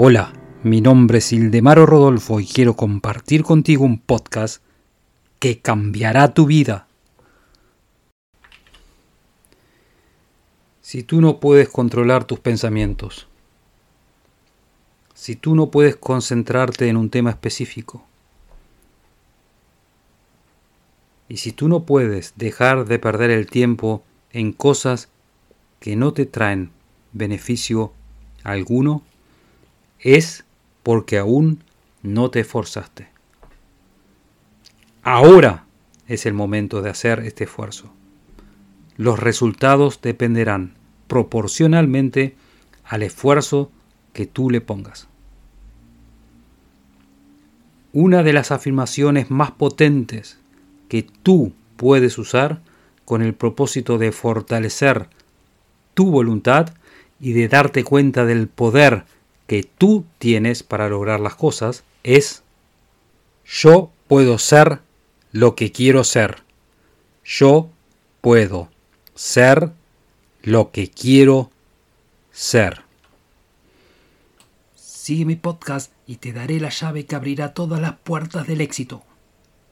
Hola, mi nombre es Ildemaro Rodolfo y quiero compartir contigo un podcast que cambiará tu vida. Si tú no puedes controlar tus pensamientos, si tú no puedes concentrarte en un tema específico, y si tú no puedes dejar de perder el tiempo en cosas que no te traen beneficio alguno, es porque aún no te esforzaste. Ahora es el momento de hacer este esfuerzo. Los resultados dependerán proporcionalmente al esfuerzo que tú le pongas. Una de las afirmaciones más potentes que tú puedes usar con el propósito de fortalecer tu voluntad y de darte cuenta del poder que tú tienes para lograr las cosas es yo puedo ser lo que quiero ser. Yo puedo ser lo que quiero ser. Sigue mi podcast y te daré la llave que abrirá todas las puertas del éxito.